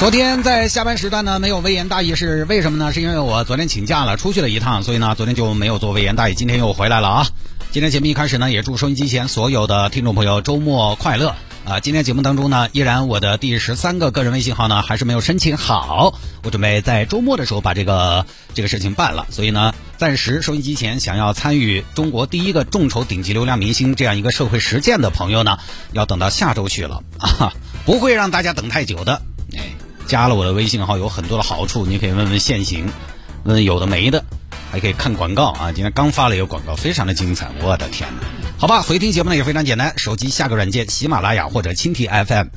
昨天在下班时段呢，没有微言大义是为什么呢？是因为我昨天请假了，出去了一趟，所以呢，昨天就没有做微言大义。今天又回来了啊！今天节目一开始呢，也祝收音机前所有的听众朋友周末快乐啊！今天节目当中呢，依然我的第十三个个人微信号呢，还是没有申请好，我准备在周末的时候把这个这个事情办了。所以呢，暂时收音机前想要参与中国第一个众筹顶级流量明星这样一个社会实践的朋友呢，要等到下周去了啊，不会让大家等太久的。加了我的微信号有很多的好处，你可以问问现行，问有的没的，还可以看广告啊！今天刚发了一个广告，非常的精彩，我的天哪！好吧，回听节目呢也非常简单，手机下个软件，喜马拉雅或者蜻蜓 FM，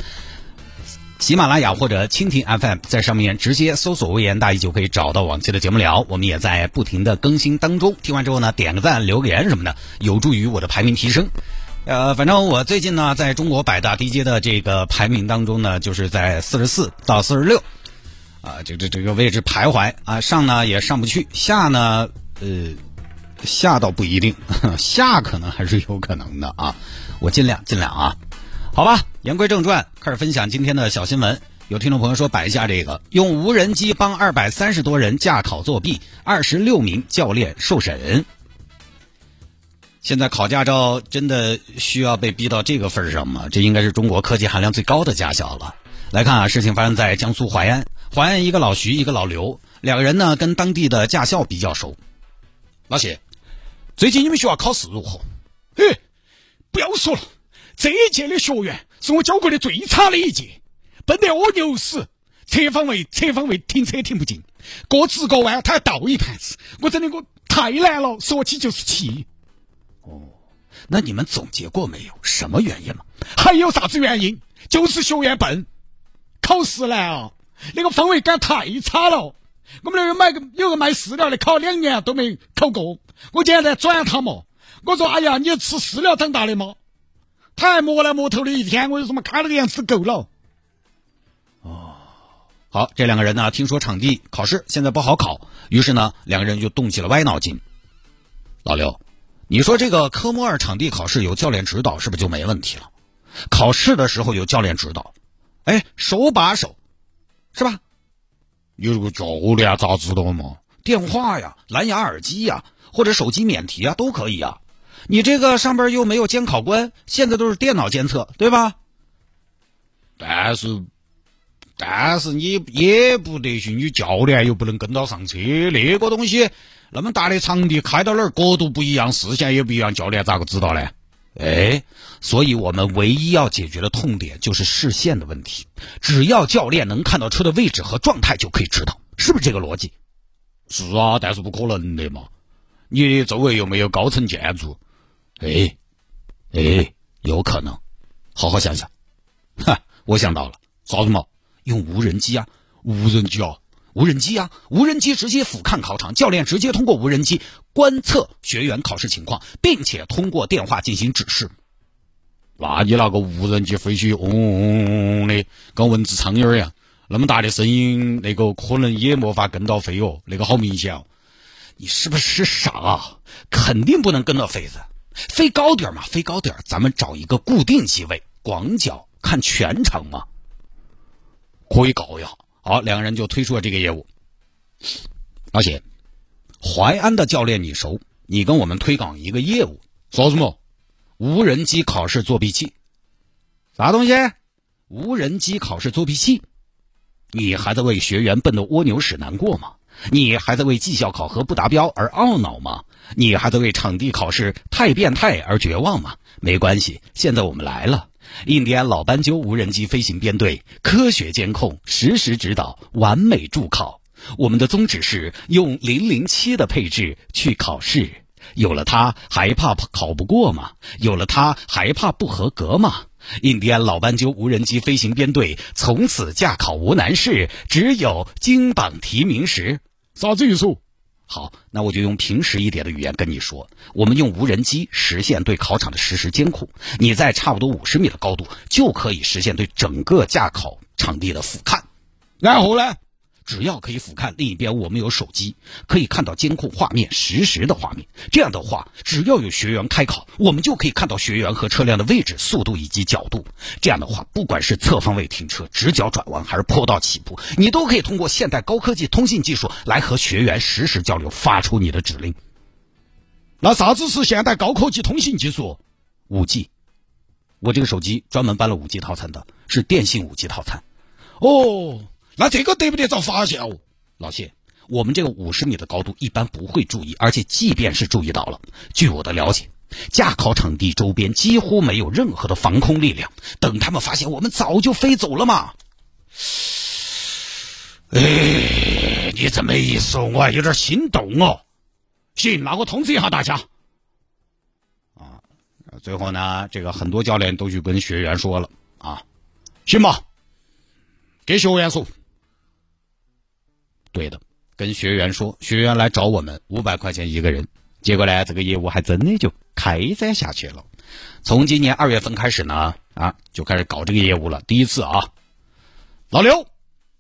喜马拉雅或者蜻蜓 FM，在上面直接搜索“微言大义”就可以找到往期的节目聊。我们也在不停的更新当中，听完之后呢，点个赞、留个言什么的，有助于我的排名提升。呃，反正我最近呢，在中国百大 DJ 的这个排名当中呢，就是在四十四到四十六，啊，这这这个位置徘徊啊，上呢也上不去，下呢，呃，下倒不一定，下可能还是有可能的啊，我尽量尽量啊，好吧，言归正传，开始分享今天的小新闻。有听众朋友说摆一下这个，用无人机帮二百三十多人驾考作弊，二十六名教练受审。现在考驾照真的需要被逼到这个份上吗？这应该是中国科技含量最高的驾校了。来看啊，事情发生在江苏淮安，淮安一个老徐，一个老刘，两个人呢跟当地的驾校比较熟。老谢，最近你们学校考试如何？哎，不要说了，这一届的学员是我教过的最差的一届，笨得我牛死，侧方位侧方位停车停不进，过直过弯他还倒一盘子，我真的我太难了，说起就是气。那你们总结过没有？什么原因吗？还有啥子原因？就是学员笨，考试难啊！那个氛围感太差了。我们那个买个有个卖饲料的，考两年都没考过。我今天在转他嘛，我说：“哎呀，你吃饲料长大的吗？”他还摸来摸头的一天，我就说嘛，看那个样子够了。哦，好，这两个人呢，听说场地考试现在不好考，于是呢，两个人就动起了歪脑筋。老刘。你说这个科目二场地考试有教练指导，是不是就没问题了？考试的时候有教练指导，哎，手把手，是吧？有个教练咋知道嘛？电话呀，蓝牙耳机呀，或者手机免提啊，都可以啊。你这个上边又没有监考官，现在都是电脑监测，对吧？但是，但是你也不得行，你教练又不能跟到上车，那个东西。那么大的场地开到哪儿，角度不一样，视线也不一样，教练咋个知道呢？哎，所以我们唯一要解决的痛点就是视线的问题。只要教练能看到车的位置和状态，就可以知道，是不是这个逻辑？是啊，但是不可能的嘛。你周围又没有高层建筑。哎，哎，有可能。好好想想。哈，我想到了，啥子嘛？用无人机啊！无人机啊！无人机啊，无人机直接俯瞰考场，教练直接通过无人机观测学员考试情况，并且通过电话进行指示。那你那个无人机飞起嗡嗡嗡的，跟蚊子苍蝇一样，那么大的声音，那个可能也没法跟到飞哦，那个好明显哦。你是不是傻啊？肯定不能跟到飞子，飞高点嘛，飞高点，咱们找一个固定机位，广角看全程嘛，可以搞呀。好，两个人就推出了这个业务。老谢，淮安的教练你熟？你跟我们推广一个业务，说什么？无人机考试作弊器？啥东西？无人机考试作弊器？你还在为学员笨的蜗牛屎难过吗？你还在为绩效考核不达标而懊恼吗？你还在为场地考试太变态而绝望吗？没关系，现在我们来了。印第安老斑鸠无人机飞行编队，科学监控，实时指导，完美助考。我们的宗旨是用零零七的配置去考试。有了它，还怕考不过吗？有了它，还怕不合格吗？印第安老斑鸠无人机飞行编队从此驾考无难事，只有金榜题名时。啥子意思？好，那我就用平时一点的语言跟你说，我们用无人机实现对考场的实时监控，你在差不多五十米的高度就可以实现对整个驾考场地的俯瞰。然后呢？只要可以俯瞰，另一边我们有手机，可以看到监控画面，实时的画面。这样的话，只要有学员开考，我们就可以看到学员和车辆的位置、速度以及角度。这样的话，不管是侧方位停车、直角转弯，还是坡道起步，你都可以通过现代高科技通信技术来和学员实时交流，发出你的指令。那啥子是现代高科技通信技术？五 G，我这个手机专门搬了五 G 套餐的，是电信五 G 套餐。哦。那这个得不得遭发现哦，老谢，我们这个五十米的高度一般不会注意，而且即便是注意到了，据我的了解，驾考场地周边几乎没有任何的防空力量，等他们发现我们早就飞走了嘛。哎，你这么一说，我还有点心动哦。行，那我通知一下大家。啊，最后呢，这个很多教练都去跟学员说了啊，行吧，给学员说。对的，跟学员说，学员来找我们五百块钱一个人，结果呢，这个业务还真的就开展下去了。从今年二月份开始呢，啊，就开始搞这个业务了。第一次啊，老刘，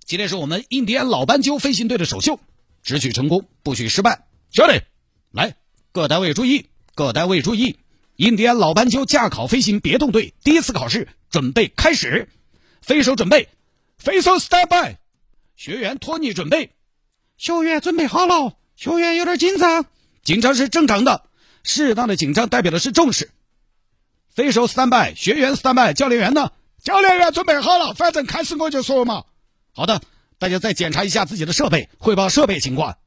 今天是我们印第安老斑鸠飞行队的首秀，只许成功，不许失败。兄弟，来，各单位注意，各单位注意，印第安老斑鸠驾考飞行别动队第一次考试准备开始，飞手准备，飞手 stand by，学员托尼准备。学员准备好了，学员有点紧张，紧张是正常的，适当的紧张代表的是重视。飞手 stand by，学员 stand by，教练员呢？教练员准备好了，反正开始我就说嘛。好的，大家再检查一下自己的设备，汇报设备情况。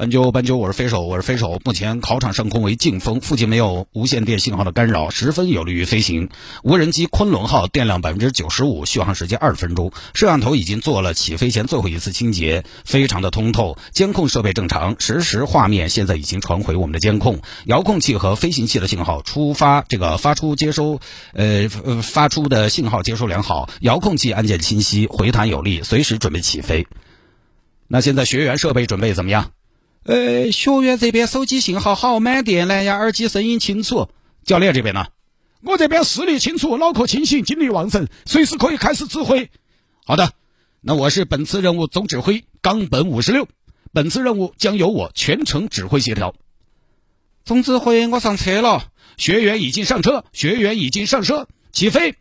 斑鸠，斑鸠，我是飞手，我是飞手。目前考场上空为静风，附近没有无线电信号的干扰，十分有利于飞行。无人机昆仑号电量百分之九十五，续航时间二十分钟。摄像头已经做了起飞前最后一次清洁，非常的通透。监控设备正常，实时画面现在已经传回我们的监控。遥控器和飞行器的信号出发，这个发出接收，呃发出的信号接收良好。遥控器按键清晰，回弹有力，随时准备起飞。那现在学员设备准备怎么样？呃，学员这边手机信号好，满电，蓝牙耳机声音清楚。教练这边呢？我这边视力清楚，脑壳清醒，精力旺盛，随时可以开始指挥。好的，那我是本次任务总指挥冈本五十六，本次任务将由我全程指挥协调。总指挥，我上车了，学员已经上车，学员已经上车，起飞。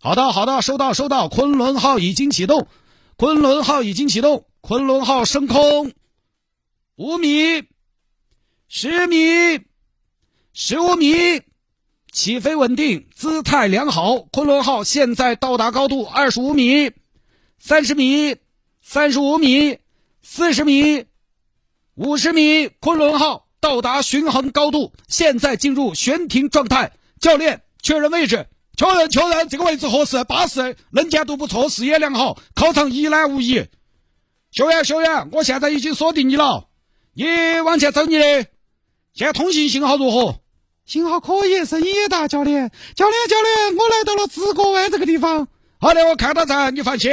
好的，好的，收到，收到。昆仑号已经启动，昆仑号已经启动，昆仑号升空。五米，十米，十五米，起飞稳定，姿态良好。昆仑号现在到达高度二十五米，三十米，三十五米，四十米，五十米。昆仑号到达巡航高度，现在进入悬停状态。教练确认位置，确认确认，这个位置合适，巴适，能见度不错，视野良好，考场一览无遗。学员学员，我现在已经锁定你了。你往前走，你的现在通信信号如何？信号可以，声音也大。教练，教练，教练，我来到了直角湾这个地方。好的，我看到在，你放心。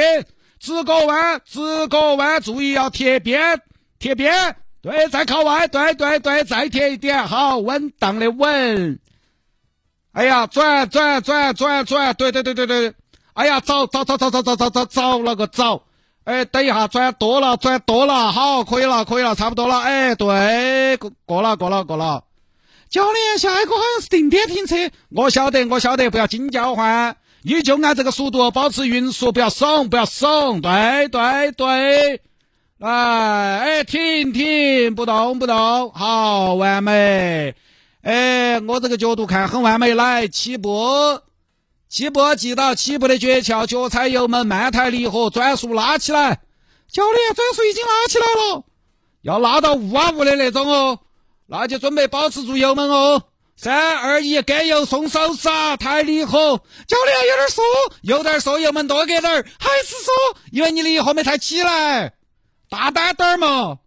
直角湾，直角湾，注意要贴边，贴边。对，再靠外，对对对，再贴一点，好，稳当的稳。哎呀，转转转转转，对对对对对。哎呀，早早早早早早早早早了个早。哎，等一下，转多了，转多了，好，可以了，可以了，差不多了。哎，对，过过了，过了，过了。教练，下一个好像是定点停车。我晓得，我晓得，不要惊叫唤，你就按这个速度保持匀速，不要怂，不要怂。对对对，来，哎，停停，不动不动，好，完美。哎，我这个角度看很完美，来起步。起步记到起步的诀窍，脚踩油门，慢抬离合，转速拉起来。教练，转速已经拉起来了，要拉到呜啊呜的那种哦。那就准备保持住油门哦。三二一，给油松手刹，抬离合。教练有点缩，有点缩，油门多给点儿，还是缩，因为你离合没抬起来，大胆点儿嘛，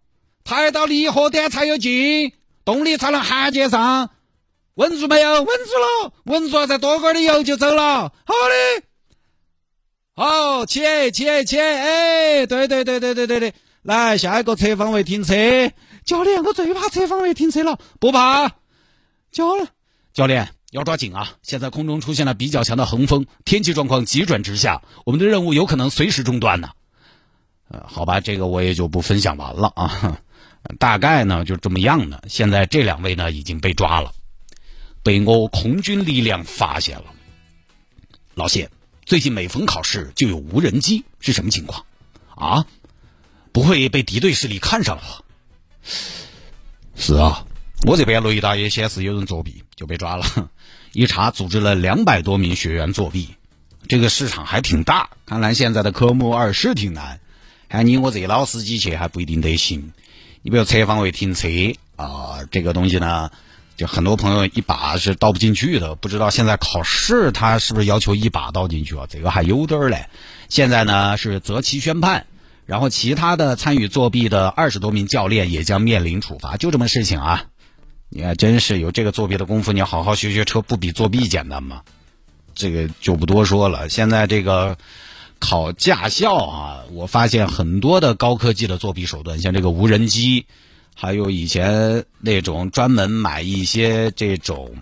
抬到离合点才有劲，动力才能衔接上。稳住没有？稳住了，稳住了，再多点油就走了。好的，好，起起起！哎，对对对对对对对，来下一个侧方位停车，教练，我最怕侧方位停车了。不怕，教，教练要抓紧啊！现在空中出现了比较强的横风，天气状况急转直下，我们的任务有可能随时中断呢。呃，好吧，这个我也就不分享完了啊。大概呢就这么样的。现在这两位呢已经被抓了，被我空军力量发现了。老谢，最近每逢考试就有无人机，是什么情况？啊？不会被敌对势力看上了吧？是啊，我这边雷达也显示有人作弊，就被抓了。一查，组织了两百多名学员作弊，这个市场还挺大。看来现在的科目二是挺难，看你我这老司机去还不一定得行。你比如侧方位停车啊，这个东西呢，就很多朋友一把是倒不进去的。不知道现在考试他是不是要求一把倒进去啊？这个还有点儿嘞。现在呢是择期宣判。然后，其他的参与作弊的二十多名教练也将面临处罚，就这么事情啊！你还真是有这个作弊的功夫，你好好学学车，不比作弊简单吗？这个就不多说了。现在这个考驾校啊，我发现很多的高科技的作弊手段，像这个无人机，还有以前那种专门买一些这种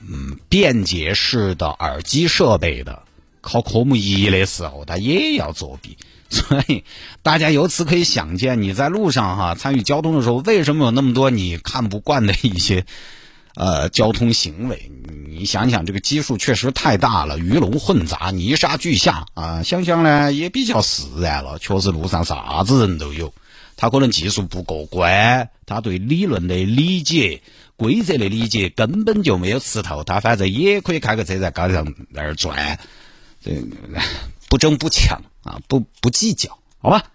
嗯便捷式的耳机设备的，考科目一的时候，他也要作弊。所以，大家由此可以想见，你在路上哈参与交通的时候，为什么有那么多你看不惯的一些 呃交通行为？你想想，这个基数确实太大了，鱼龙混杂，泥沙俱下啊！想想呢，也比较释然了。确实，路上啥子人都有。他可能技术不过关，他对理论的理解、规则的理解根本就没有吃透。他反正也可以开个车在高上那儿转，这不争不抢。啊，不不计较，好吧。